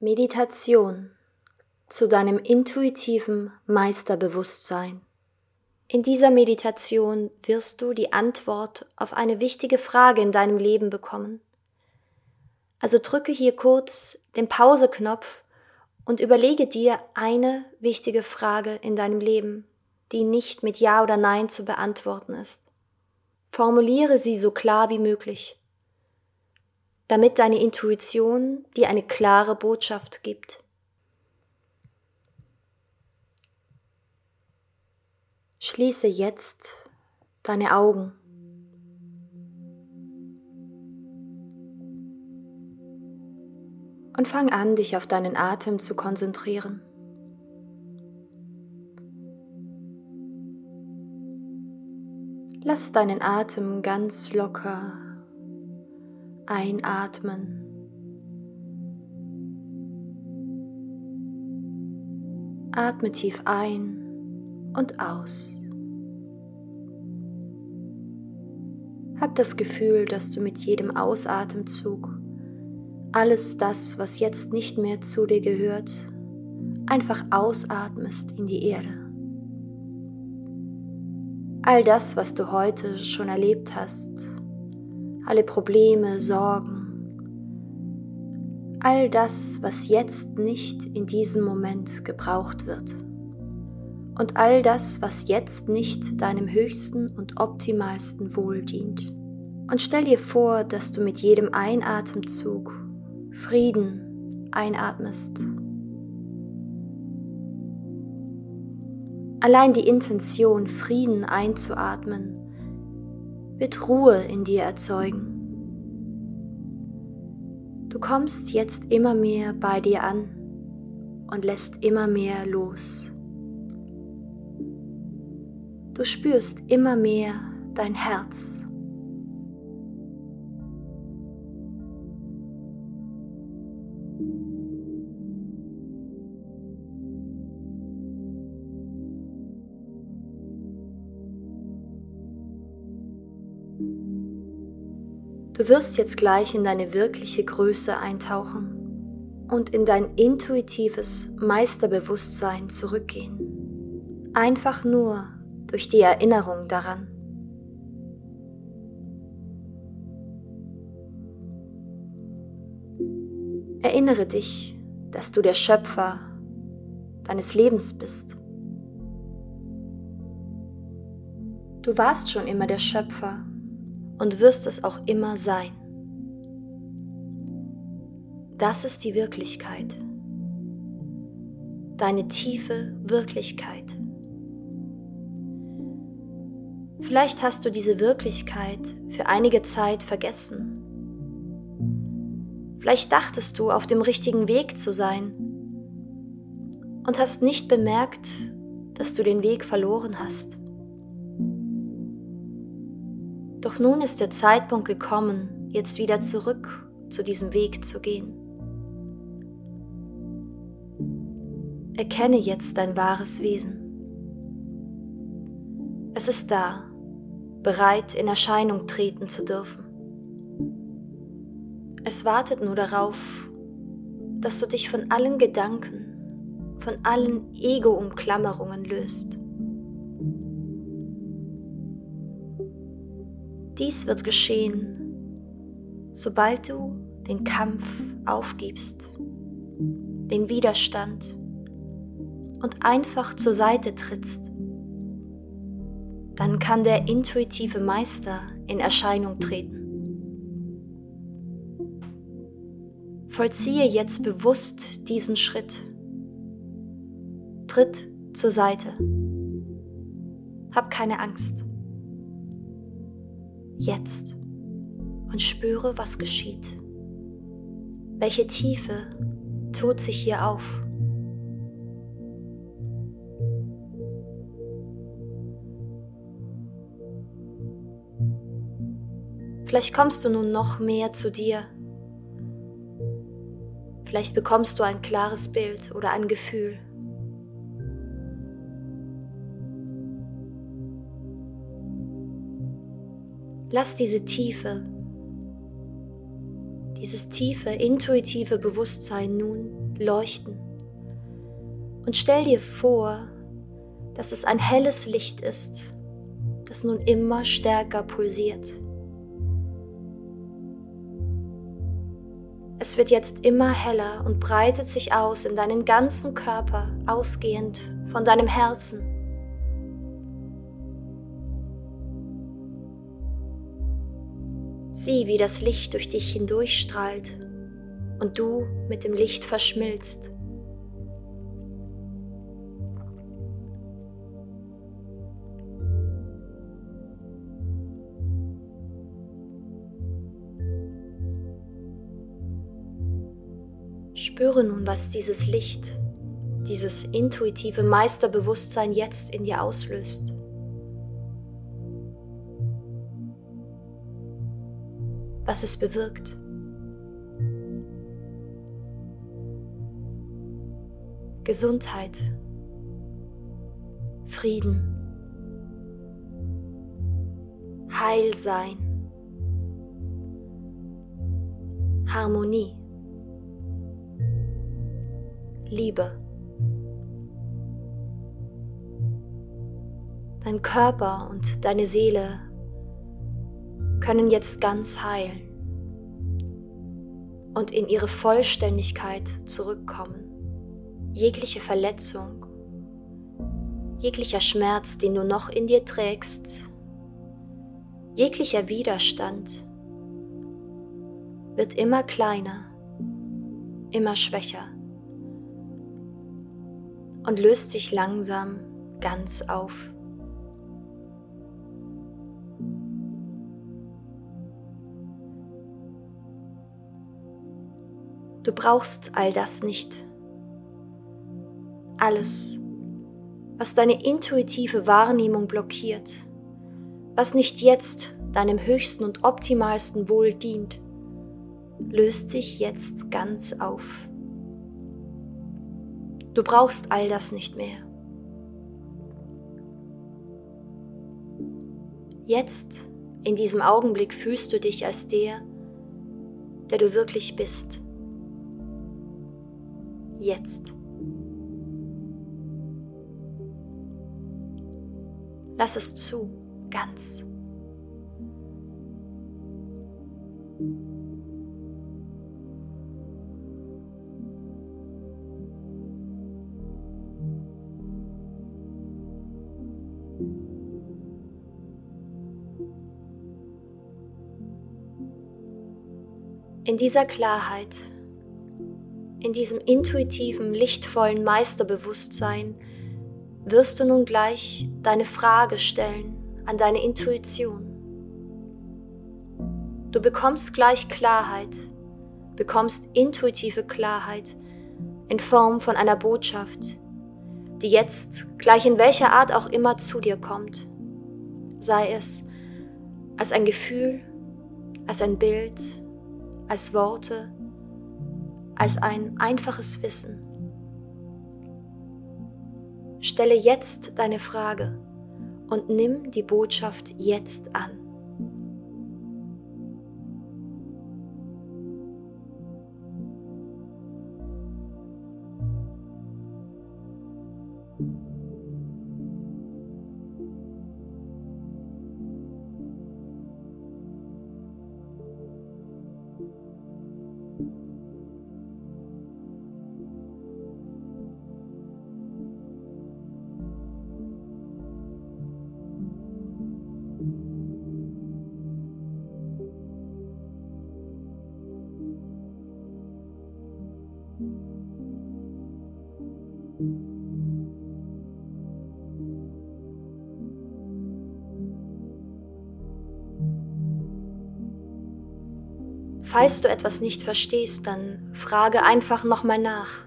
Meditation zu deinem intuitiven Meisterbewusstsein. In dieser Meditation wirst du die Antwort auf eine wichtige Frage in deinem Leben bekommen. Also drücke hier kurz den Pauseknopf und überlege dir eine wichtige Frage in deinem Leben, die nicht mit Ja oder Nein zu beantworten ist. Formuliere sie so klar wie möglich damit deine Intuition dir eine klare Botschaft gibt. Schließe jetzt deine Augen. Und fang an, dich auf deinen Atem zu konzentrieren. Lass deinen Atem ganz locker einatmen. Atme tief ein und aus. Hab das Gefühl, dass du mit jedem Ausatemzug alles das, was jetzt nicht mehr zu dir gehört, einfach ausatmest in die Erde. All das, was du heute schon erlebt hast, alle Probleme, Sorgen, all das, was jetzt nicht in diesem Moment gebraucht wird. Und all das, was jetzt nicht deinem höchsten und optimalsten Wohl dient. Und stell dir vor, dass du mit jedem Einatemzug Frieden einatmest. Allein die Intention, Frieden einzuatmen, wird Ruhe in dir erzeugen. Du kommst jetzt immer mehr bei dir an und lässt immer mehr los. Du spürst immer mehr dein Herz. Du wirst jetzt gleich in deine wirkliche Größe eintauchen und in dein intuitives Meisterbewusstsein zurückgehen. Einfach nur durch die Erinnerung daran. Erinnere dich, dass du der Schöpfer deines Lebens bist. Du warst schon immer der Schöpfer und wirst es auch immer sein. Das ist die Wirklichkeit. Deine tiefe Wirklichkeit. Vielleicht hast du diese Wirklichkeit für einige Zeit vergessen. Vielleicht dachtest du, auf dem richtigen Weg zu sein und hast nicht bemerkt, dass du den Weg verloren hast. Doch nun ist der Zeitpunkt gekommen, jetzt wieder zurück zu diesem Weg zu gehen. Erkenne jetzt dein wahres Wesen. Es ist da, bereit in Erscheinung treten zu dürfen. Es wartet nur darauf, dass du dich von allen Gedanken, von allen Ego-Umklammerungen löst. Dies wird geschehen, sobald du den Kampf aufgibst, den Widerstand und einfach zur Seite trittst. Dann kann der intuitive Meister in Erscheinung treten. Vollziehe jetzt bewusst diesen Schritt. Tritt zur Seite. Hab keine Angst jetzt und spüre, was geschieht. Welche Tiefe tut sich hier auf? Vielleicht kommst du nun noch mehr zu dir. Vielleicht bekommst du ein klares Bild oder ein Gefühl. Lass diese Tiefe, dieses tiefe, intuitive Bewusstsein nun leuchten. Und stell dir vor, dass es ein helles Licht ist, das nun immer stärker pulsiert. Es wird jetzt immer heller und breitet sich aus in deinen ganzen Körper, ausgehend von deinem Herzen. Sieh, wie das Licht durch dich hindurchstrahlt und du mit dem Licht verschmilzt. Spüre nun, was dieses Licht, dieses intuitive Meisterbewusstsein jetzt in dir auslöst. Was es bewirkt. Gesundheit, Frieden, Heilsein, Harmonie. Liebe. Dein Körper und deine Seele können jetzt ganz heilen und in ihre Vollständigkeit zurückkommen. Jegliche Verletzung, jeglicher Schmerz, den du noch in dir trägst, jeglicher Widerstand wird immer kleiner, immer schwächer und löst sich langsam ganz auf. Du brauchst all das nicht. Alles, was deine intuitive Wahrnehmung blockiert, was nicht jetzt deinem höchsten und optimalsten Wohl dient, löst sich jetzt ganz auf. Du brauchst all das nicht mehr. Jetzt, in diesem Augenblick, fühlst du dich als der, der du wirklich bist. Jetzt. Lass es zu, ganz. In dieser Klarheit, in diesem intuitiven, lichtvollen Meisterbewusstsein wirst du nun gleich deine Frage stellen an deine Intuition. Du bekommst gleich Klarheit, bekommst intuitive Klarheit in Form von einer Botschaft, die jetzt, gleich in welcher Art auch immer, zu dir kommt. Sei es als ein Gefühl, als ein Bild, als Worte, als ein einfaches Wissen. Stelle jetzt deine Frage und nimm die Botschaft jetzt an. Falls du etwas nicht verstehst, dann frage einfach nochmal nach.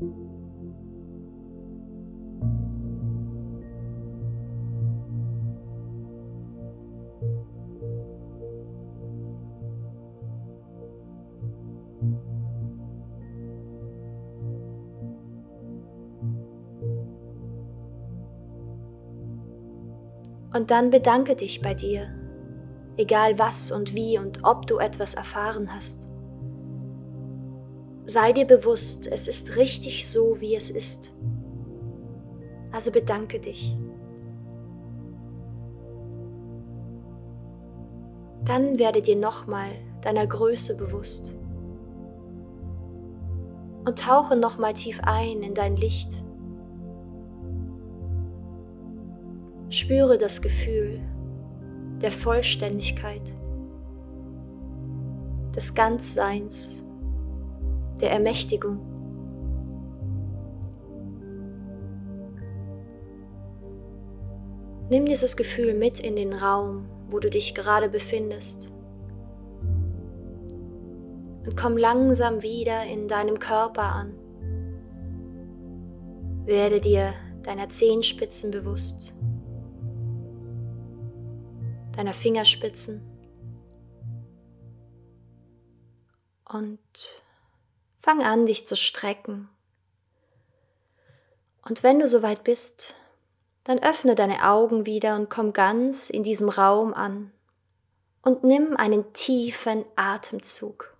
thank Und dann bedanke dich bei dir, egal was und wie und ob du etwas erfahren hast. Sei dir bewusst, es ist richtig so, wie es ist. Also bedanke dich. Dann werde dir nochmal deiner Größe bewusst und tauche nochmal tief ein in dein Licht. Spüre das Gefühl der Vollständigkeit, des Ganzseins, der Ermächtigung. Nimm dieses Gefühl mit in den Raum, wo du dich gerade befindest. Und komm langsam wieder in deinem Körper an. Werde dir deiner Zehenspitzen bewusst deiner Fingerspitzen und fang an, dich zu strecken. Und wenn du soweit bist, dann öffne deine Augen wieder und komm ganz in diesem Raum an und nimm einen tiefen Atemzug.